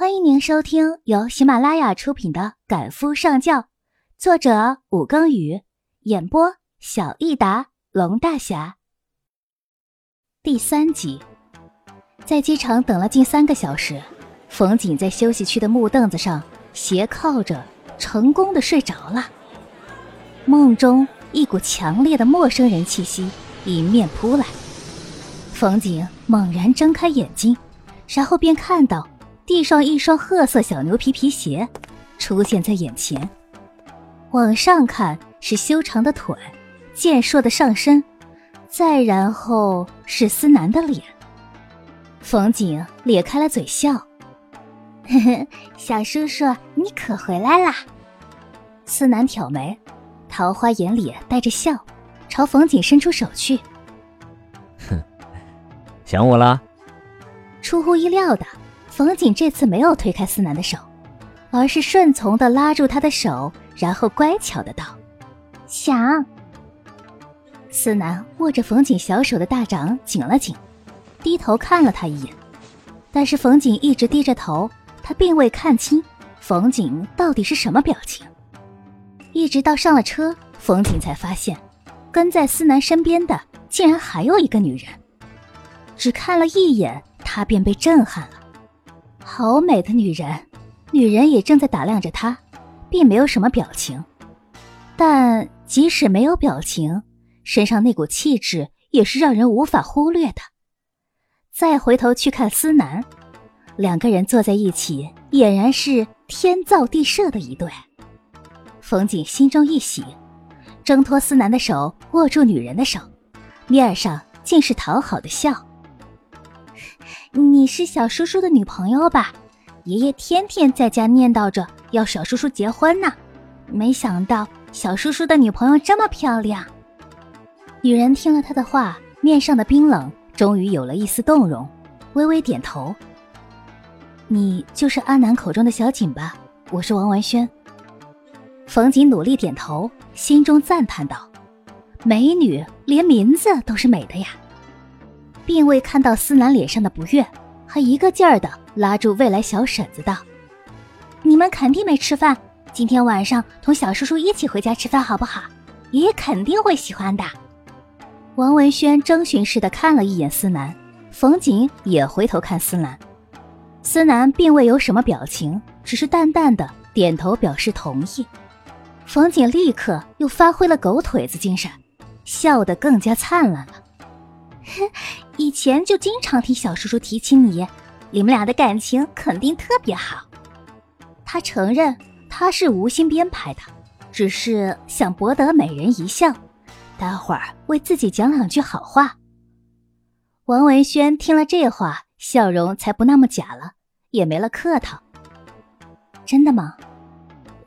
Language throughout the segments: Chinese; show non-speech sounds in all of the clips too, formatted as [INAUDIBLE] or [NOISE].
欢迎您收听由喜马拉雅出品的《赶夫上轿》，作者武庚宇，演播小益达龙大侠。第三集，在机场等了近三个小时，冯景在休息区的木凳子上斜靠着，成功的睡着了。梦中，一股强烈的陌生人气息迎面扑来，冯景猛然睁开眼睛，然后便看到。地上一双褐色小牛皮皮鞋出现在眼前，往上看是修长的腿、健硕的上身，再然后是思南的脸。冯景咧开了嘴笑：“呵呵，小叔叔，你可回来啦？”思南挑眉，桃花眼里带着笑，朝冯景伸出手去：“哼，想我啦？”出乎意料的。冯景这次没有推开思南的手，而是顺从的拉住他的手，然后乖巧的道：“想。”思南握着冯景小手的大掌紧了紧，低头看了他一眼，但是冯景一直低着头，他并未看清冯景到底是什么表情。一直到上了车，冯景才发现，跟在思南身边的竟然还有一个女人。只看了一眼，他便被震撼了。好美的女人，女人也正在打量着他，并没有什么表情。但即使没有表情，身上那股气质也是让人无法忽略的。再回头去看思南，两个人坐在一起，俨然是天造地设的一对。冯景心中一喜，挣脱思南的手，握住女人的手，面上尽是讨好的笑。你是小叔叔的女朋友吧？爷爷天天在家念叨着要小叔叔结婚呢，没想到小叔叔的女朋友这么漂亮。女人听了他的话，面上的冰冷终于有了一丝动容，微微点头。你就是阿南口中的小景吧？我是王文轩。冯景努力点头，心中赞叹道：“美女，连名字都是美的呀。”并未看到思南脸上的不悦，还一个劲儿的拉住未来小婶子道：“你们肯定没吃饭，今天晚上同小叔叔一起回家吃饭好不好？爷爷肯定会喜欢的。”王文轩征询似的看了一眼思南，冯景也回头看思南，思南并未有什么表情，只是淡淡的点头表示同意。冯景立刻又发挥了狗腿子精神，笑得更加灿烂了。[LAUGHS] 以前就经常听小叔叔提起你，你们俩的感情肯定特别好。他承认他是无心编排的，只是想博得美人一笑，待会儿为自己讲两句好话。王文轩听了这话，笑容才不那么假了，也没了客套。真的吗？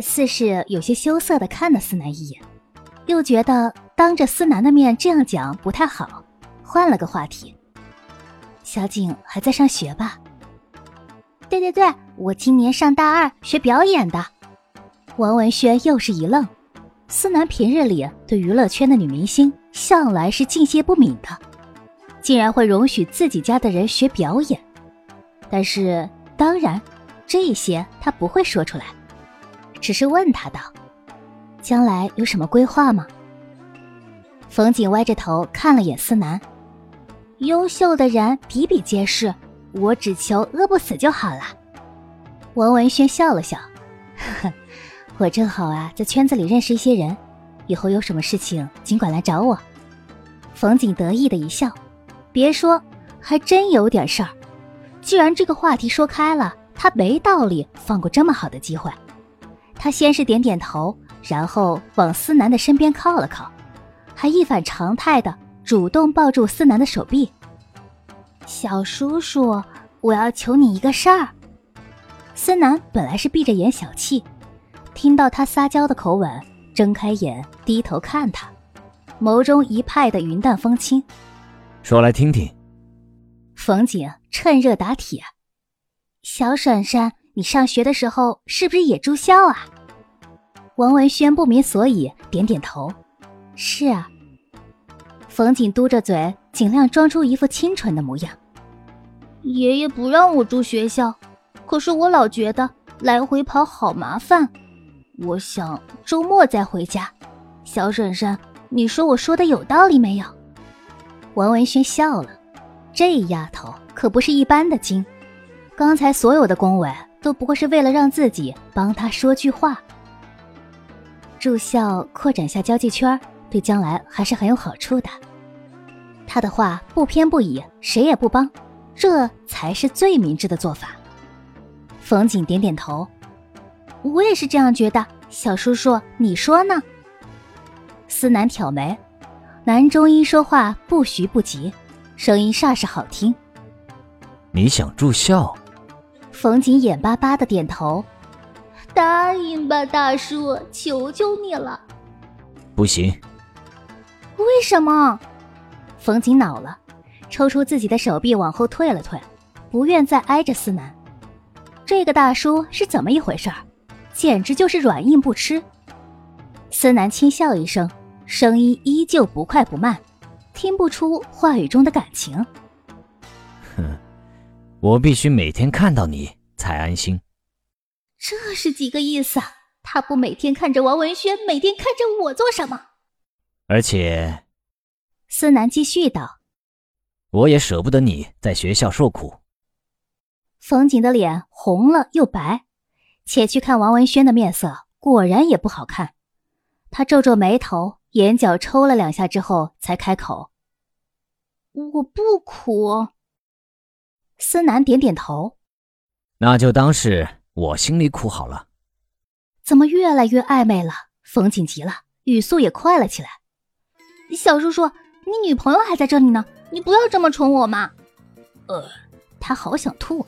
似是有些羞涩的看了思南一眼，又觉得当着思南的面这样讲不太好。换了个话题，小景还在上学吧？对对对，我今年上大二，学表演的。王文轩又是一愣，思南平日里对娱乐圈的女明星向来是敬谢不敏的，竟然会容许自己家的人学表演。但是当然，这些他不会说出来，只是问他道：“将来有什么规划吗？”冯景歪着头看了眼思南。优秀的人比比皆是，我只求饿不死就好了。王文轩笑了笑，呵呵，我正好啊，在圈子里认识一些人，以后有什么事情尽管来找我。冯景得意的一笑，别说，还真有点事儿。既然这个话题说开了，他没道理放过这么好的机会。他先是点点头，然后往思南的身边靠了靠，还一反常态的。主动抱住思南的手臂，小叔叔，我要求你一个事儿。思南本来是闭着眼小气，听到他撒娇的口吻，睁开眼，低头看他，眸中一派的云淡风轻。说来听听。冯景趁热打铁：“小婶婶，你上学的时候是不是也住校啊？”王文轩不明所以，点点头：“是啊。”冯景嘟着嘴，尽量装出一副清纯的模样。爷爷不让我住学校，可是我老觉得来回跑好麻烦。我想周末再回家。小婶婶，你说我说的有道理没有？王文轩笑了，这丫头可不是一般的精。刚才所有的恭维都不过是为了让自己帮他说句话。住校扩展下交际圈，对将来还是很有好处的。他的话不偏不倚，谁也不帮，这才是最明智的做法。冯景点点头，我也是这样觉得。小叔叔，你说呢？思南挑眉，男中医说话不徐不急，声音煞是好听。你想住校？冯景眼巴巴的点头。答应吧，大叔，求求你了。不行。为什么？冯景恼了，抽出自己的手臂往后退了退，不愿再挨着思南。这个大叔是怎么一回事儿？简直就是软硬不吃。思南轻笑一声，声音依旧不快不慢，听不出话语中的感情。哼，我必须每天看到你才安心。这是几个意思？他不每天看着王文轩，每天看着我做什么？而且，思南继续道：“我也舍不得你在学校受苦。”冯景的脸红了又白。且去看王文轩的面色，果然也不好看。他皱皱眉头，眼角抽了两下之后，才开口：“我不苦。”思南点点头：“那就当是我心里苦好了。”怎么越来越暧昧了？冯景急了，语速也快了起来：“小叔叔，你女朋友还在这里呢，你不要这么宠我嘛！”呃，他好想吐。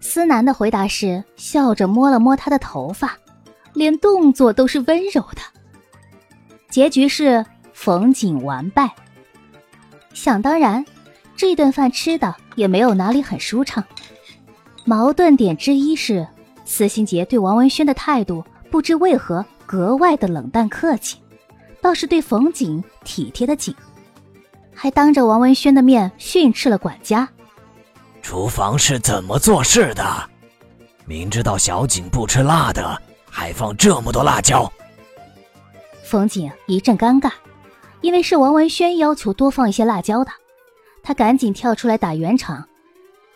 思南的回答是笑着摸了摸他的头发，连动作都是温柔的。结局是冯景完败。想当然，这顿饭吃的也没有哪里很舒畅。矛盾点之一是，司心杰对王文轩的态度不知为何格外的冷淡客气，倒是对冯景体贴的紧，还当着王文轩的面训斥了管家。厨房是怎么做事的？明知道小景不吃辣的，还放这么多辣椒。冯景一阵尴尬，因为是王文轩要求多放一些辣椒的，他赶紧跳出来打圆场：“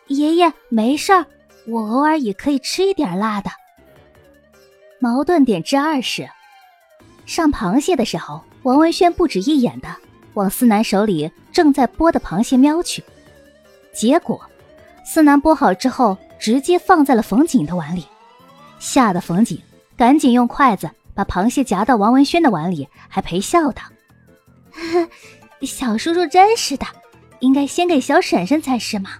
爷爷没事儿，我偶尔也可以吃一点辣的。”矛盾点之二是，上螃蟹的时候，王文轩不止一眼的往思南手里正在剥的螃蟹瞄去，结果。思南剥好之后，直接放在了冯景的碗里，吓得冯景赶紧用筷子把螃蟹夹到王文轩的碗里，还陪笑道：“ [LAUGHS] 小叔叔真是的，应该先给小婶婶才是嘛。”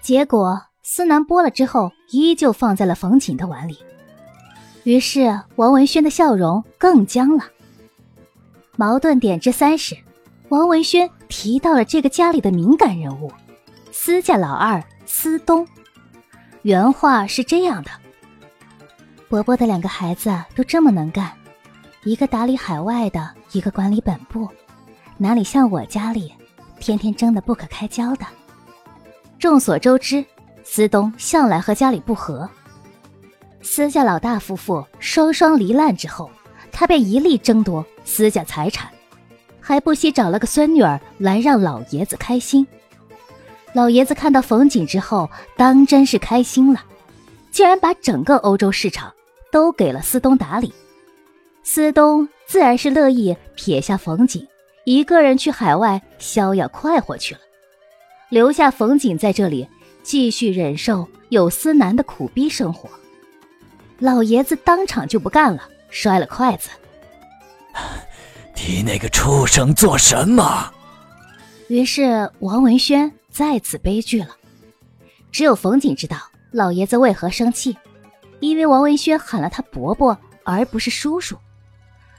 结果思南剥了之后，依旧放在了冯景的碗里，于是王文轩的笑容更僵了。矛盾点之三是，王文轩提到了这个家里的敏感人物。司家老二司东，原话是这样的：伯伯的两个孩子都这么能干，一个打理海外的，一个管理本部，哪里像我家里，天天争得不可开交的。众所周知，司东向来和家里不和。司家老大夫妇双双离难之后，他便一力争夺司家财产，还不惜找了个孙女儿来让老爷子开心。老爷子看到冯景之后，当真是开心了，竟然把整个欧洲市场都给了司东打理。司东自然是乐意撇下冯景，一个人去海外逍遥快活去了，留下冯景在这里继续忍受有思南的苦逼生活。老爷子当场就不干了，摔了筷子：“ [SIGHS] 提那个畜生做什么？”于是王文轩。再次悲剧了，只有冯景知道老爷子为何生气，因为王文轩喊了他伯伯而不是叔叔。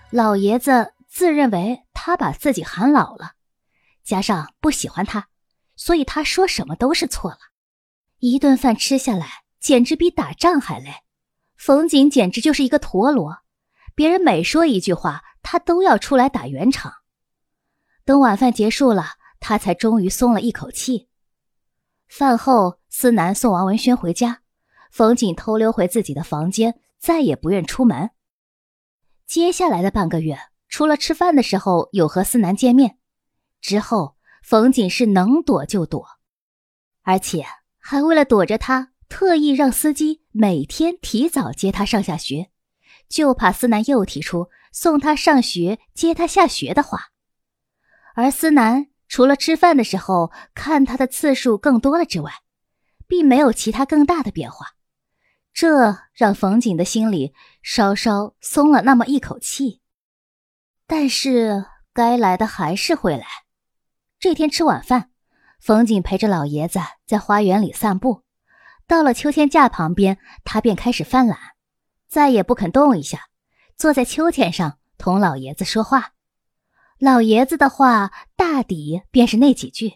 老爷子自认为他把自己喊老了，加上不喜欢他，所以他说什么都是错了。一顿饭吃下来，简直比打仗还累。冯景简直就是一个陀螺，别人每说一句话，他都要出来打圆场。等晚饭结束了。他才终于松了一口气。饭后，思南送王文轩回家，冯锦偷溜回自己的房间，再也不愿出门。接下来的半个月，除了吃饭的时候有和思南见面，之后冯锦是能躲就躲，而且还为了躲着他，特意让司机每天提早接他上下学，就怕思南又提出送他上学、接他下学的话。而思南除了吃饭的时候看他的次数更多了之外，并没有其他更大的变化。这让冯景的心里稍稍松了那么一口气，但是该来的还是会来。这天吃晚饭，冯景陪着老爷子在花园里散步。到了秋千架旁边，他便开始犯懒，再也不肯动一下，坐在秋千上同老爷子说话。老爷子的话大抵便是那几句：“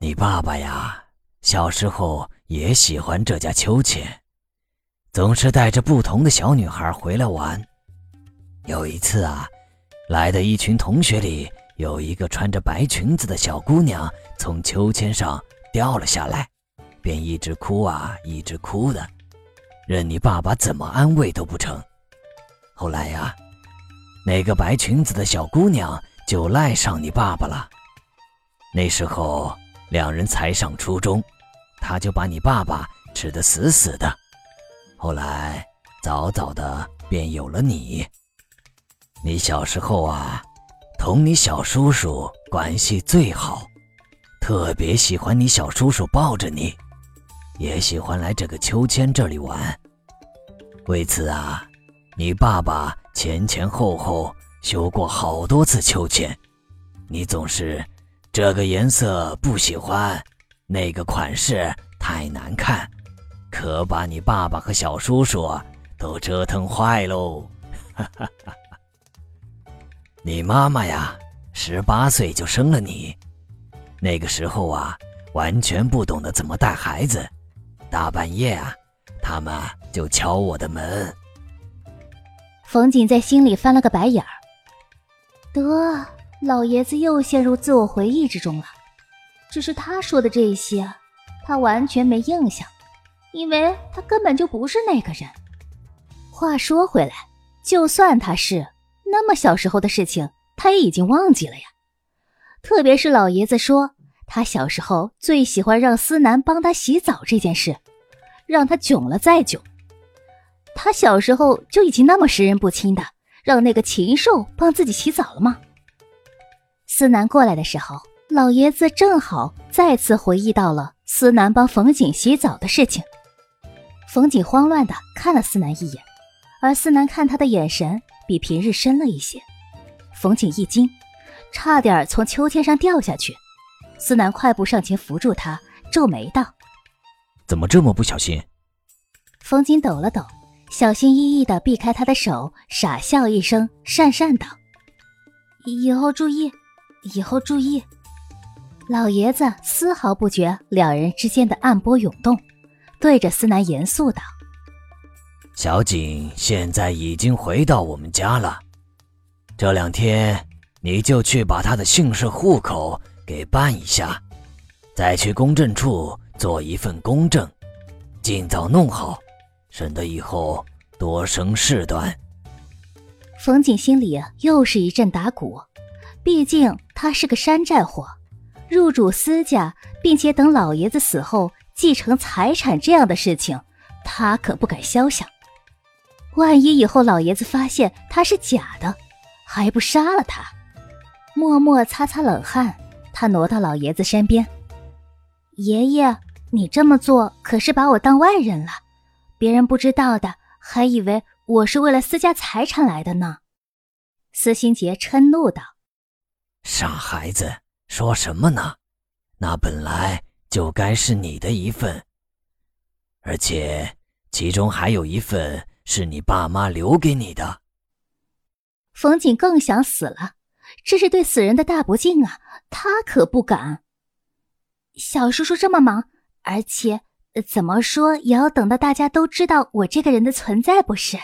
你爸爸呀，小时候。”也喜欢这架秋千，总是带着不同的小女孩回来玩。有一次啊，来的一群同学里有一个穿着白裙子的小姑娘从秋千上掉了下来，便一直哭啊，一直哭的，任你爸爸怎么安慰都不成。后来呀，那个白裙子的小姑娘就赖上你爸爸了。那时候两人才上初中。他就把你爸爸吃得死死的，后来早早的便有了你。你小时候啊，同你小叔叔关系最好，特别喜欢你小叔叔抱着你，也喜欢来这个秋千这里玩。为此啊，你爸爸前前后后修过好多次秋千，你总是这个颜色不喜欢。那个款式太难看，可把你爸爸和小叔叔都折腾坏喽！你妈妈呀，十八岁就生了你，那个时候啊，完全不懂得怎么带孩子，大半夜啊，他们就敲我的门。冯锦在心里翻了个白眼儿，得，老爷子又陷入自我回忆之中了。只是他说的这些，他完全没印象，因为他根本就不是那个人。话说回来，就算他是，那么小时候的事情，他也已经忘记了呀。特别是老爷子说他小时候最喜欢让思南帮他洗澡这件事，让他囧了再囧。他小时候就已经那么识人不清的，让那个禽兽帮自己洗澡了吗？思南过来的时候。老爷子正好再次回忆到了思南帮冯景洗澡的事情，冯景慌乱的看了思南一眼，而思南看他的眼神比平日深了一些。冯景一惊，差点从秋千上掉下去。思南快步上前扶住他，皱眉道：“怎么这么不小心？”冯景抖了抖，小心翼翼的避开他的手，傻笑一声，讪讪道：“以后注意，以后注意。”老爷子丝毫不觉两人之间的暗波涌动，对着思南严肃道：“小景现在已经回到我们家了，这两天你就去把他的姓氏户口给办一下，再去公证处做一份公证，尽早弄好，省得以后多生事端。”冯景心里又是一阵打鼓，毕竟他是个山寨货。入主私家，并且等老爷子死后继承财产这样的事情，他可不敢肖想。万一以后老爷子发现他是假的，还不杀了他？默默擦擦冷汗，他挪到老爷子身边：“爷爷，你这么做可是把我当外人了，别人不知道的，还以为我是为了私家财产来的呢。”司心杰嗔怒道：“傻孩子！”说什么呢？那本来就该是你的一份，而且其中还有一份是你爸妈留给你的。冯景更想死了，这是对死人的大不敬啊！他可不敢。小叔叔这么忙，而且怎么说也要等到大家都知道我这个人的存在，不是？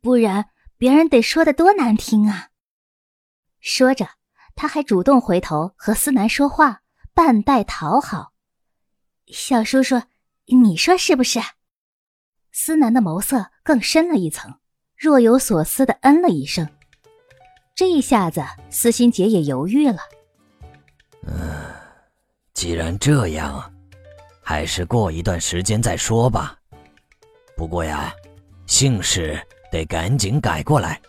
不然别人得说的多难听啊！说着。他还主动回头和思南说话，半带讨好，小叔叔，你说是不是？思南的眸色更深了一层，若有所思的嗯了一声。这一下子，司心杰也犹豫了。嗯，既然这样，还是过一段时间再说吧。不过呀，姓氏得赶紧改过来。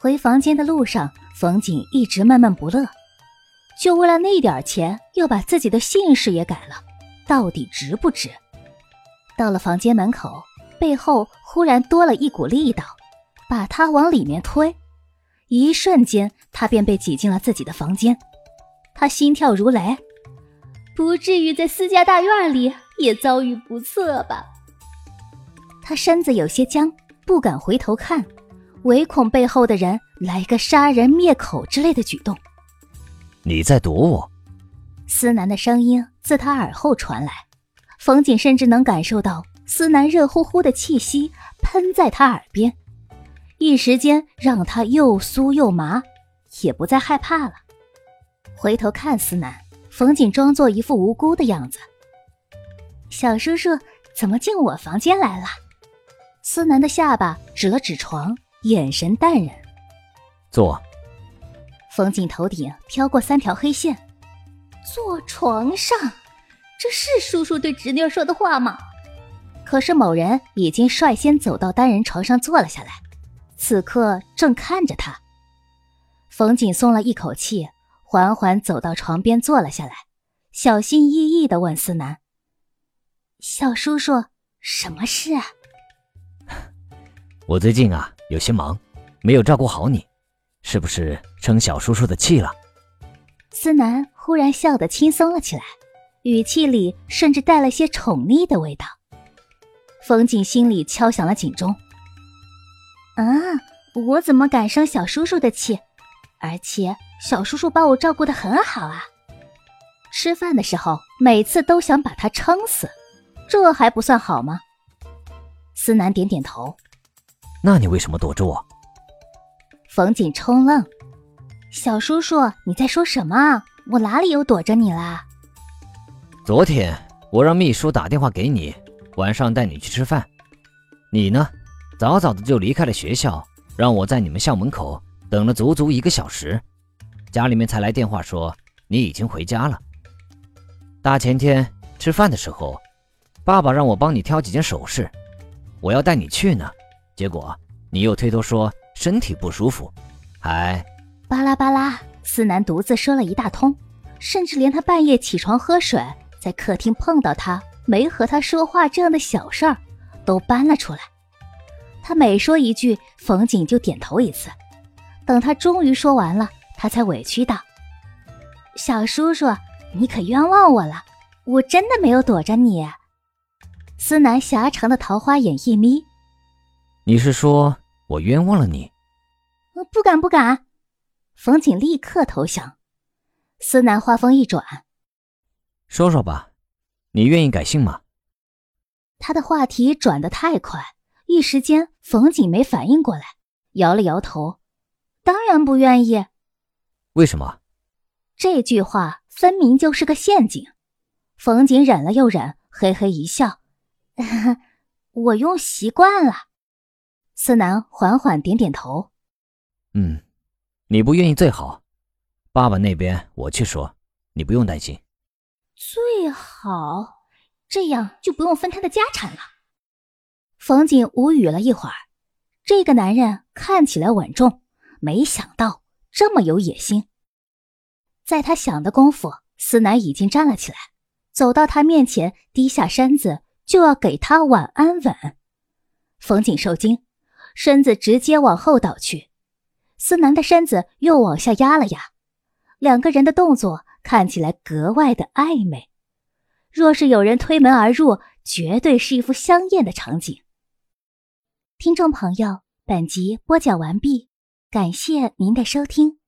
回房间的路上，冯锦一直闷闷不乐。就为了那点钱，要把自己的姓氏也改了，到底值不值？到了房间门口，背后忽然多了一股力道，把他往里面推。一瞬间，他便被挤进了自己的房间。他心跳如雷，不至于在私家大院里也遭遇不测吧？他身子有些僵，不敢回头看，唯恐背后的人来个杀人灭口之类的举动。你在躲我？思南的声音自他耳后传来，冯景甚至能感受到思南热乎乎的气息喷在他耳边，一时间让他又酥又麻，也不再害怕了。回头看思南，冯景装作一副无辜的样子：“小叔叔怎么进我房间来了？”思南的下巴指了指床，眼神淡然：“坐。”冯景头顶飘过三条黑线，坐床上，这是叔叔对侄女说的话吗？可是某人已经率先走到单人床上坐了下来，此刻正看着他。冯锦松了一口气，缓缓走到床边坐了下来，小心翼翼的问思南：“小叔叔，什么事啊？”我最近啊有些忙，没有照顾好你。是不是生小叔叔的气了？思南忽然笑得轻松了起来，语气里甚至带了些宠溺的味道。冯景心里敲响了警钟。啊，我怎么敢生小叔叔的气？而且小叔叔把我照顾的很好啊，吃饭的时候每次都想把他撑死，这还不算好吗？思南点点头。那你为什么躲着我？冯锦冲愣：“小叔叔，你在说什么？我哪里有躲着你啦？”昨天我让秘书打电话给你，晚上带你去吃饭。你呢，早早的就离开了学校，让我在你们校门口等了足足一个小时，家里面才来电话说你已经回家了。大前天吃饭的时候，爸爸让我帮你挑几件首饰，我要带你去呢，结果你又推脱说。身体不舒服，还巴拉巴拉。思南独自说了一大通，甚至连他半夜起床喝水，在客厅碰到他没和他说话这样的小事儿，都搬了出来。他每说一句，冯景就点头一次。等他终于说完了，他才委屈道：“小叔叔，你可冤枉我了，我真的没有躲着你。”思南狭长的桃花眼一眯：“你是说？”我冤枉了你，不敢不敢。冯景立刻投降。思南话锋一转，说说吧，你愿意改姓吗？他的话题转得太快，一时间冯景没反应过来，摇了摇头，当然不愿意。为什么？这句话分明就是个陷阱。冯景忍了又忍，嘿嘿一笑，[LAUGHS] 我用习惯了。思南缓缓点点头，嗯，你不愿意最好，爸爸那边我去说，你不用担心。最好，这样就不用分他的家产了。冯景无语了一会儿，这个男人看起来稳重，没想到这么有野心。在他想的功夫，思南已经站了起来，走到他面前，低下身子就要给他晚安吻。冯景受惊。身子直接往后倒去，思南的身子又往下压了压，两个人的动作看起来格外的暧昧。若是有人推门而入，绝对是一幅香艳的场景。听众朋友，本集播讲完毕，感谢您的收听。